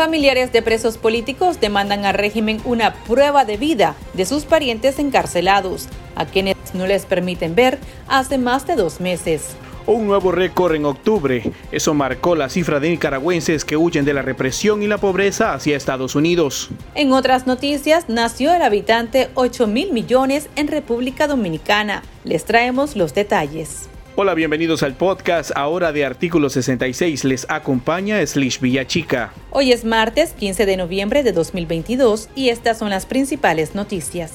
Familiares de presos políticos demandan al régimen una prueba de vida de sus parientes encarcelados, a quienes no les permiten ver hace más de dos meses. Un nuevo récord en octubre. Eso marcó la cifra de nicaragüenses que huyen de la represión y la pobreza hacia Estados Unidos. En otras noticias, nació el habitante 8 mil millones en República Dominicana. Les traemos los detalles. Hola, bienvenidos al podcast. Ahora de Artículo 66 les acompaña Slish Villachica. Hoy es martes 15 de noviembre de 2022 y estas son las principales noticias.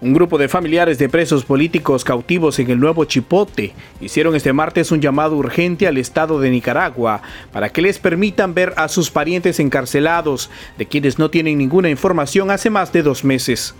Un grupo de familiares de presos políticos cautivos en el nuevo Chipote hicieron este martes un llamado urgente al Estado de Nicaragua para que les permitan ver a sus parientes encarcelados, de quienes no tienen ninguna información hace más de dos meses.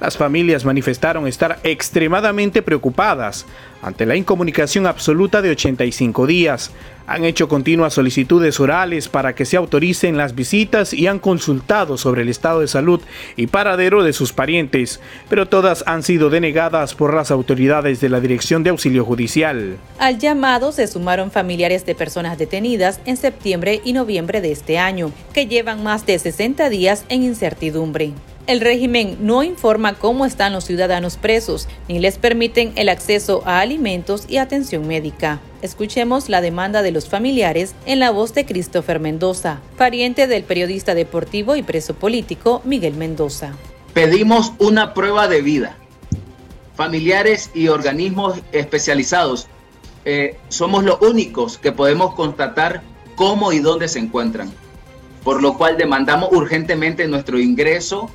Las familias manifestaron estar extremadamente preocupadas ante la incomunicación absoluta de 85 días. Han hecho continuas solicitudes orales para que se autoricen las visitas y han consultado sobre el estado de salud y paradero de sus parientes, pero todas han sido denegadas por las autoridades de la Dirección de Auxilio Judicial. Al llamado se sumaron familiares de personas detenidas en septiembre y noviembre de este año, que llevan más de 60 días en incertidumbre. El régimen no informa cómo están los ciudadanos presos ni les permiten el acceso a alimentos y atención médica. Escuchemos la demanda de los familiares en la voz de Christopher Mendoza, pariente del periodista deportivo y preso político Miguel Mendoza. Pedimos una prueba de vida. Familiares y organismos especializados eh, somos los únicos que podemos constatar cómo y dónde se encuentran, por lo cual demandamos urgentemente nuestro ingreso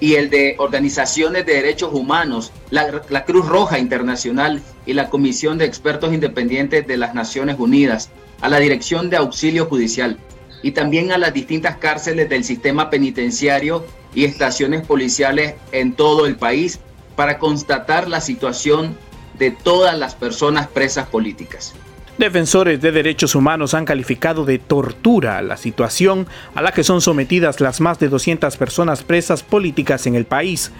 y el de organizaciones de derechos humanos, la, Cruz Roja Internacional y la Comisión de Expertos Independientes de las Naciones Unidas, a la Dirección de Auxilio Judicial y también a las distintas cárceles del sistema penitenciario y estaciones policiales en todo el país para constatar la situación de todas las personas presas políticas. Defensores de derechos humanos han calificado de tortura la situación a la que son sometidas las más de 200 personas presas políticas en el país,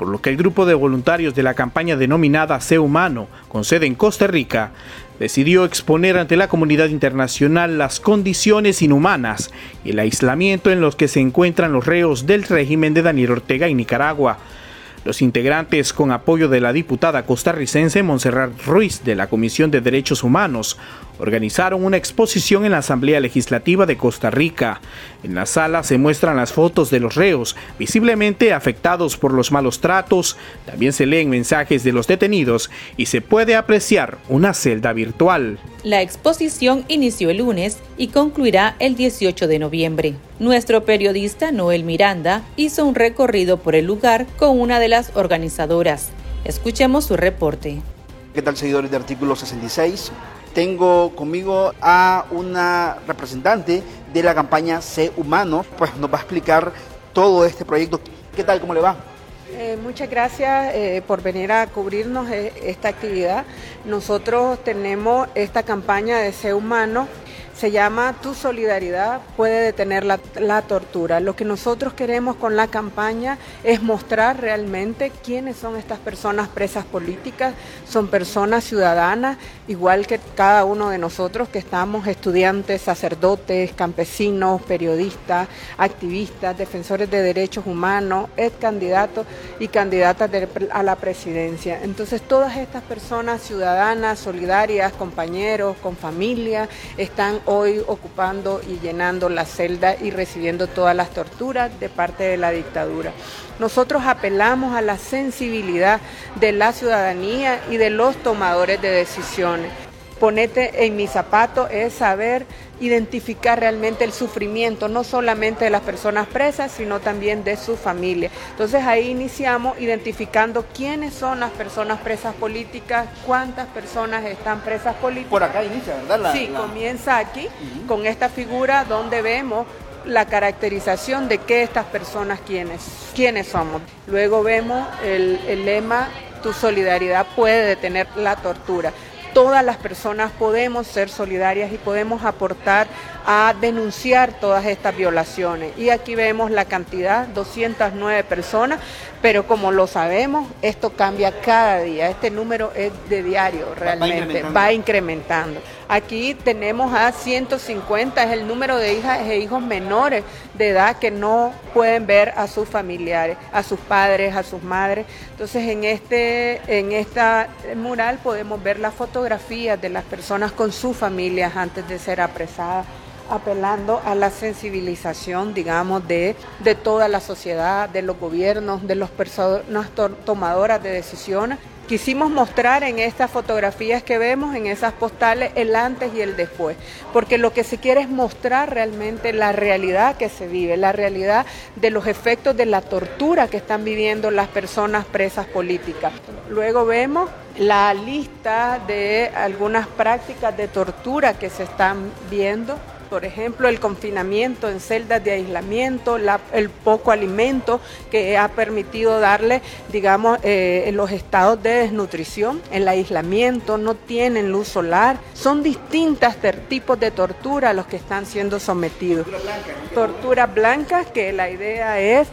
por lo que el grupo de voluntarios de la campaña denominada Sé Humano, con sede en Costa Rica, decidió exponer ante la comunidad internacional las condiciones inhumanas y el aislamiento en los que se encuentran los reos del régimen de Daniel Ortega en Nicaragua los integrantes, con apoyo de la diputada costarricense Montserrat Ruiz de la Comisión de Derechos Humanos, organizaron una exposición en la Asamblea Legislativa de Costa Rica. En la sala se muestran las fotos de los reos, visiblemente afectados por los malos tratos, también se leen mensajes de los detenidos y se puede apreciar una celda virtual. La exposición inició el lunes y concluirá el 18 de noviembre. Nuestro periodista Noel Miranda hizo un recorrido por el lugar con una de las organizadoras. Escuchemos su reporte. ¿Qué tal seguidores de artículo 66? Tengo conmigo a una representante de la campaña C Humano, pues nos va a explicar todo este proyecto. ¿Qué tal? ¿Cómo le va? Eh, muchas gracias eh, por venir a cubrirnos eh, esta actividad. Nosotros tenemos esta campaña de C Humano se llama Tu solidaridad puede detener la, tortura. Lo que nosotros queremos con la campaña es mostrar realmente quiénes son estas personas presas políticas. Son personas ciudadanas, igual que cada uno de nosotros que estamos estudiantes, sacerdotes, campesinos, periodistas, activistas, defensores de derechos humanos, ex candidatos y candidatas a la presidencia. Entonces todas estas personas ciudadanas, solidarias, compañeros, con familia, están hoy ocupando y llenando la celda y recibiendo todas las torturas de parte de la dictadura. Nosotros apelamos a la sensibilidad de la ciudadanía y de los tomadores de decisiones ponete en mi zapato es saber identificar realmente el sufrimiento, no solamente de las personas presas, sino también de su familia. Entonces ahí iniciamos identificando quiénes son las personas presas políticas, cuántas personas están presas políticas. Por acá inicia, ¿verdad? sí, comienza aquí con esta figura donde vemos la caracterización de qué estas personas quiénes, quiénes somos. Luego vemos el, el lema, tu solidaridad puede detener la tortura todas las personas podemos ser solidarias y podemos aportar a denunciar todas estas violaciones. Y aquí vemos la cantidad, 209 personas, pero como lo sabemos, esto cambia cada día. Este número es de diario realmente, va incrementando. Aquí tenemos a 150, es el número de hijas e hijos menores de edad que no pueden ver a sus familiares, a sus padres, a sus madres. Entonces en este en esta mural podemos ver las fotografías de las personas con sus familias antes de ser apresadas apelando a la sensibilización, digamos, de, de toda la sociedad, de los gobiernos, de las personas tomadoras de decisiones. Quisimos mostrar en estas fotografías que vemos, en esas postales, el antes y el después, porque lo que se quiere es mostrar realmente la realidad que se vive, la realidad de los efectos de la tortura que están viviendo las personas presas políticas. Luego vemos la lista de algunas prácticas de tortura que se están viendo por ejemplo, el confinamiento en celdas de aislamiento, el poco alimento que ha permitido darle, digamos, eh, los estados de desnutrición, el aislamiento, no tienen luz solar. Son distintos tipos de tortura a los que están siendo sometidos. Torturas blancas que la idea es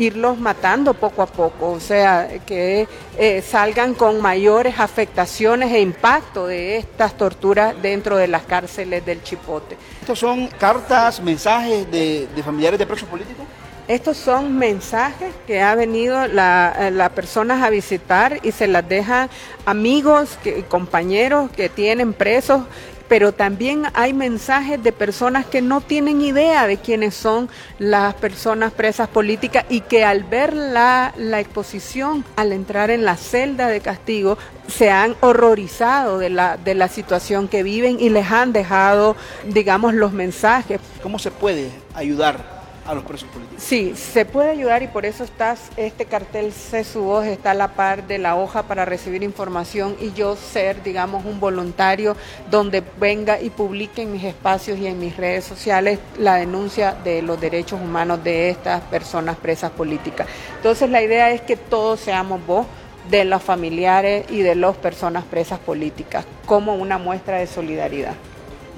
irlos matando poco a poco, o sea, que eh, salgan con mayores afectaciones e impacto de estas torturas dentro de las cárceles del Chipote. ¿Estos son cartas, mensajes de, familiares de presos políticos? Estos son mensajes que ha venido las la personas a visitar y se las dejan amigos, que, compañeros que tienen presos pero también hay mensajes de personas que no tienen idea de quiénes son las personas presas políticas y que al ver la, exposición, al entrar en la celda de castigo, se han horrorizado de la, de la situación que viven y les han dejado, digamos, los mensajes. ¿Cómo se puede ayudar a los presos políticos. Sí, se puede ayudar y por eso está este cartel C su voz está a la par de la hoja para recibir información y yo ser, digamos, un voluntario donde venga y publique en mis espacios y en mis redes sociales la denuncia de los derechos humanos de estas personas presas políticas. Entonces la idea es que todos seamos vos de los familiares y de las personas presas políticas como una muestra de solidaridad.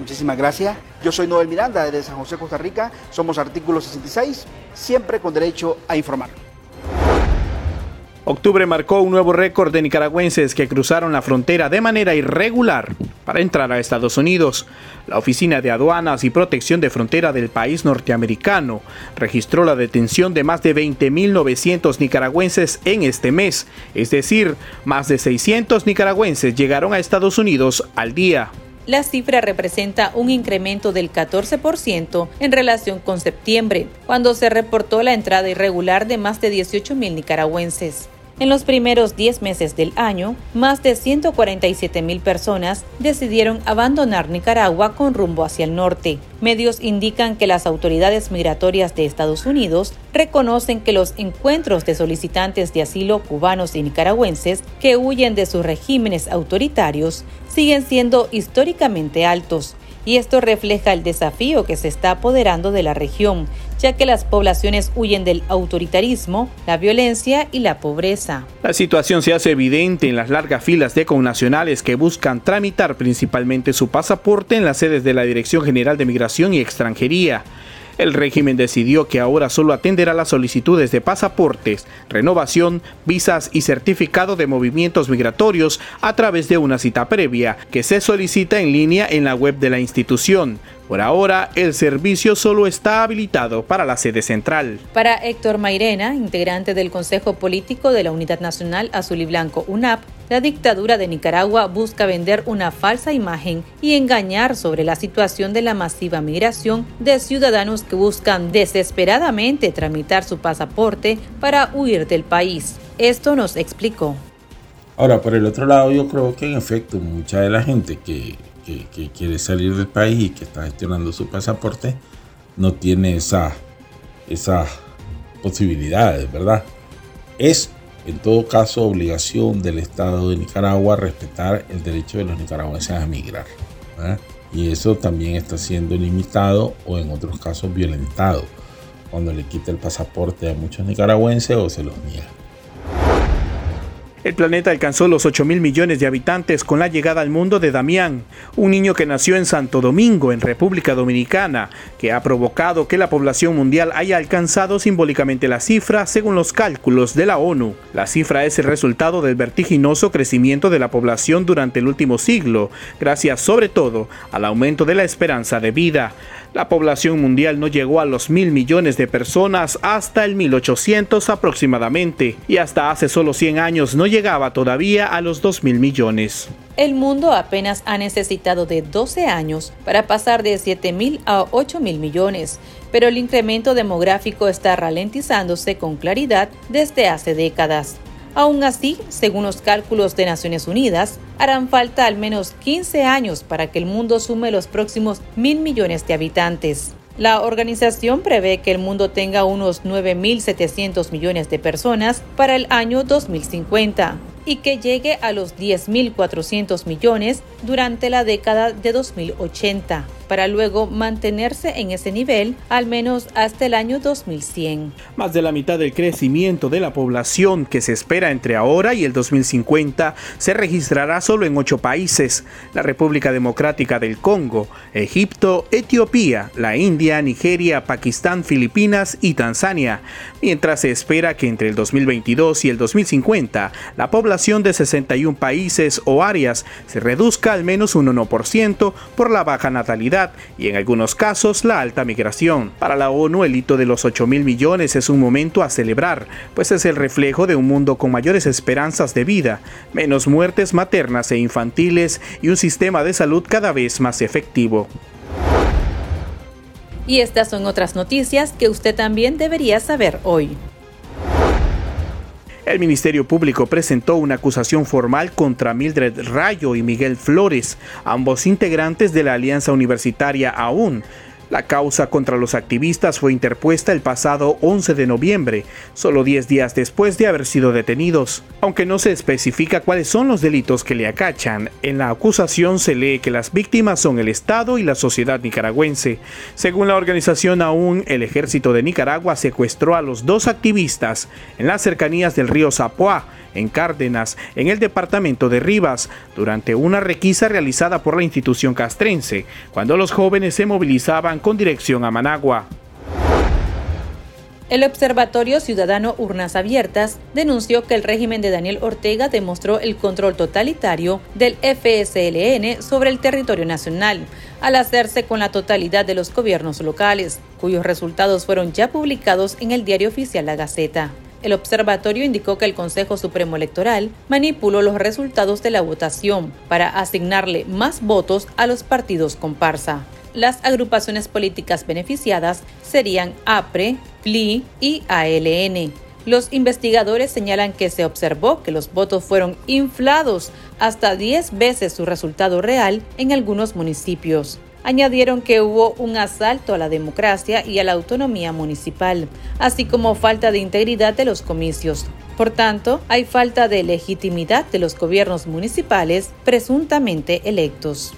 Muchísimas gracias. Yo soy Noel Miranda de San José, Costa Rica. Somos artículo 66, siempre con derecho a informar. Octubre marcó un nuevo récord de nicaragüenses que cruzaron la frontera de manera irregular para entrar a Estados Unidos. La Oficina de Aduanas y Protección de Frontera del país norteamericano registró la detención de más de 20.900 nicaragüenses en este mes, es decir, más de 600 nicaragüenses llegaron a Estados Unidos al día. La cifra representa un incremento del 14% en relación con septiembre, cuando se reportó la entrada irregular de más de 18.000 nicaragüenses. En los primeros 10 meses del año, más de 147 mil personas decidieron abandonar Nicaragua con rumbo hacia el norte. Medios indican que las autoridades migratorias de Estados Unidos reconocen que los encuentros de solicitantes de asilo cubanos y nicaragüenses que huyen de sus regímenes autoritarios siguen siendo históricamente altos y esto refleja el desafío que se está apoderando de la región, ya que las poblaciones huyen del autoritarismo, la violencia y la pobreza. La situación se hace evidente en las largas filas de connacionales que buscan tramitar principalmente su pasaporte en las sedes de la Dirección General de Migración y Extranjería. El régimen decidió que ahora solo atenderá las solicitudes de pasaportes, renovación, visas y certificado de movimientos migratorios a través de una cita previa que se solicita en línea en la web de la institución. Por ahora, el servicio solo está habilitado para la sede central. Para Héctor Mairena, integrante del Consejo Político de la Unidad Nacional Azul y Blanco UNAP, la dictadura de Nicaragua busca vender una falsa imagen y engañar sobre la situación de la masiva migración de ciudadanos que buscan desesperadamente tramitar su pasaporte para huir del país. Esto nos explicó. Ahora, por el otro lado, yo creo que en efecto mucha de la gente que que, quiere salir del país y que está gestionando su pasaporte no tiene esa, esa posibilidades, ¿verdad? Es en todo caso obligación del Estado de Nicaragua respetar el derecho de los nicaragüenses a emigrar. Y eso también está siendo limitado o en otros casos violentado cuando le quita el pasaporte a muchos nicaragüenses o se los niega. El planeta alcanzó los 8 mil millones de habitantes con la llegada al mundo de Damián, un niño que nació en Santo Domingo, en República Dominicana, que ha provocado que la población mundial haya alcanzado simbólicamente la cifra según los cálculos de la ONU. La cifra es el resultado del vertiginoso crecimiento de la población durante el último siglo, gracias sobre todo al aumento de la esperanza de vida. La población mundial no llegó a los mil millones de personas hasta el 1800 aproximadamente, y hasta hace solo 100 años no llegaba todavía a los 2 mil millones. El mundo apenas ha necesitado de 12 años para pasar de 7 mil a 8 mil millones, pero el incremento demográfico está ralentizándose con claridad desde hace décadas. Aún así, según los cálculos de Naciones Unidas, harán falta al menos 15 años para que el mundo sume los próximos mil millones de habitantes. La organización prevé que el mundo tenga unos 9.700 millones de personas para el año 2050 y que llegue a los 10.400 millones durante la década de 2080 para luego mantenerse en ese nivel al menos hasta el año 2100. Más de la mitad del crecimiento de la población que se espera entre ahora y el 2050 se registrará solo en ocho países, la República Democrática del Congo, Egipto, Etiopía, la India, Nigeria, Pakistán, Filipinas y Tanzania, mientras se espera que entre el 2022 y el 2050 la población de 61 países o áreas se reduzca al menos un 1% por la baja natalidad y en algunos casos la alta migración. Para la ONU el hito de los 8 mil millones es un momento a celebrar, pues es el reflejo de un mundo con mayores esperanzas de vida, menos muertes maternas e infantiles y un sistema de salud cada vez más efectivo. Y estas son otras noticias que usted también debería saber hoy. El Ministerio Público presentó una acusación formal contra Mildred Rayo y Miguel Flores, ambos integrantes de la Alianza Universitaria AUN, la causa contra los activistas fue interpuesta el pasado 11 de noviembre, solo 10 días después de haber sido detenidos. Aunque no se especifica cuáles son los delitos que le acachan, en la acusación se lee que las víctimas son el Estado y la sociedad nicaragüense. Según la organización aún, el ejército de Nicaragua secuestró a los dos activistas en las cercanías del río Zapoá, en Cárdenas, en el departamento de Rivas, durante una requisa realizada por la institución castrense, cuando los jóvenes se movilizaban con dirección a Managua. El Observatorio Ciudadano Urnas Abiertas denunció que el régimen de Daniel Ortega demostró el control totalitario del FSLN sobre el territorio nacional, al hacerse con la totalidad de los gobiernos locales, cuyos resultados fueron ya publicados en el diario oficial La Gaceta. El observatorio indicó que el Consejo Supremo Electoral manipuló los resultados de la votación para asignarle más votos a los partidos comparsa. Las agrupaciones políticas beneficiadas serían APRE, PLI y ALN. Los investigadores señalan que se observó que los votos fueron inflados hasta 10 veces su resultado real en algunos municipios. Añadieron que hubo un asalto a la democracia y a la autonomía municipal, así como falta de integridad de los comicios. Por tanto, hay falta de legitimidad de los gobiernos municipales presuntamente electos.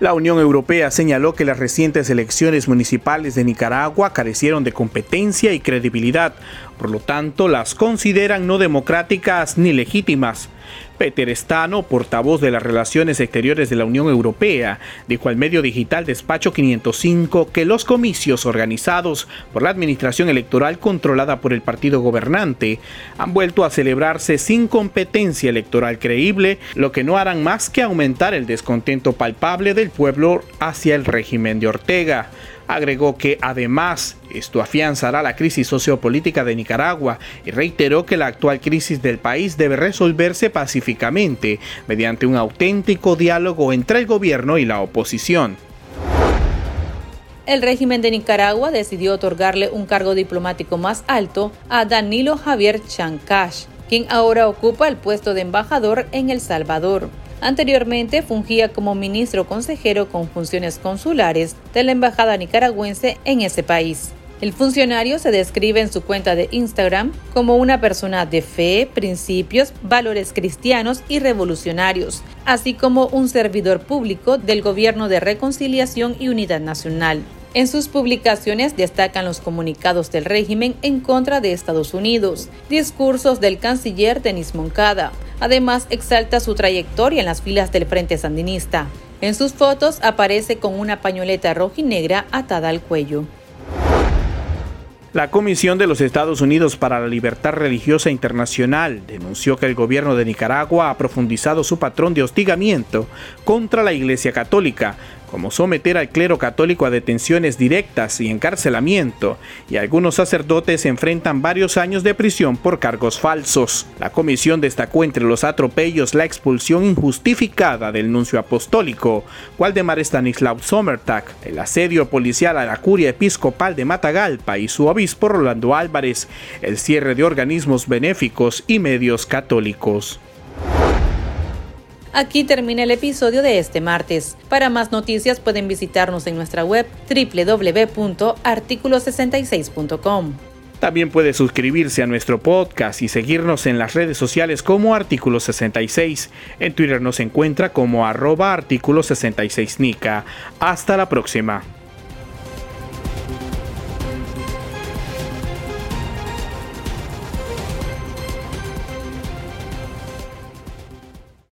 La Unión Europea señaló que las recientes elecciones municipales de Nicaragua carecieron de competencia y credibilidad, por lo tanto las consideran no democráticas ni legítimas. Peter Stano, portavoz de las Relaciones Exteriores de la Unión Europea, dijo al medio digital Despacho 505 que los comicios organizados por la Administración Electoral controlada por el partido gobernante han vuelto a celebrarse sin competencia electoral creíble, lo que no harán más que aumentar el descontento palpable del pueblo hacia el régimen de Ortega. Agregó que además esto afianzará la crisis sociopolítica de Nicaragua y reiteró que la actual crisis del país debe resolverse pacíficamente mediante un auténtico diálogo entre el gobierno y la oposición. El régimen de Nicaragua decidió otorgarle un cargo diplomático más alto a Danilo Javier Chancash, quien ahora ocupa el puesto de embajador en El Salvador. Anteriormente fungía como ministro consejero con funciones consulares de la Embajada nicaragüense en ese país. El funcionario se describe en su cuenta de Instagram como una persona de fe, principios, valores cristianos y revolucionarios, así como un servidor público del Gobierno de Reconciliación y Unidad Nacional. En sus publicaciones destacan los comunicados del régimen en contra de Estados Unidos, discursos del canciller Denis Moncada. Además, exalta su trayectoria en las filas del Frente Sandinista. En sus fotos aparece con una pañoleta roja y negra atada al cuello. La Comisión de los Estados Unidos para la Libertad Religiosa Internacional denunció que el gobierno de Nicaragua ha profundizado su patrón de hostigamiento contra la Iglesia Católica, como someter al clero católico a detenciones directas y encarcelamiento, y algunos sacerdotes enfrentan varios años de prisión por cargos falsos. La comisión destacó entre los atropellos la expulsión injustificada del nuncio apostólico, Waldemar Stanislav Sommertag, el asedio policial a la curia episcopal de Matagalpa y su obispo Rolando Álvarez, el cierre de organismos benéficos y medios católicos. Aquí termina el episodio de este martes. Para más noticias pueden visitarnos en nuestra web www.articulo66.com. También puede suscribirse a nuestro podcast y seguirnos en las redes sociales como Artículo 66. En Twitter nos encuentra como arroba artículo 66 Nica. Hasta la próxima.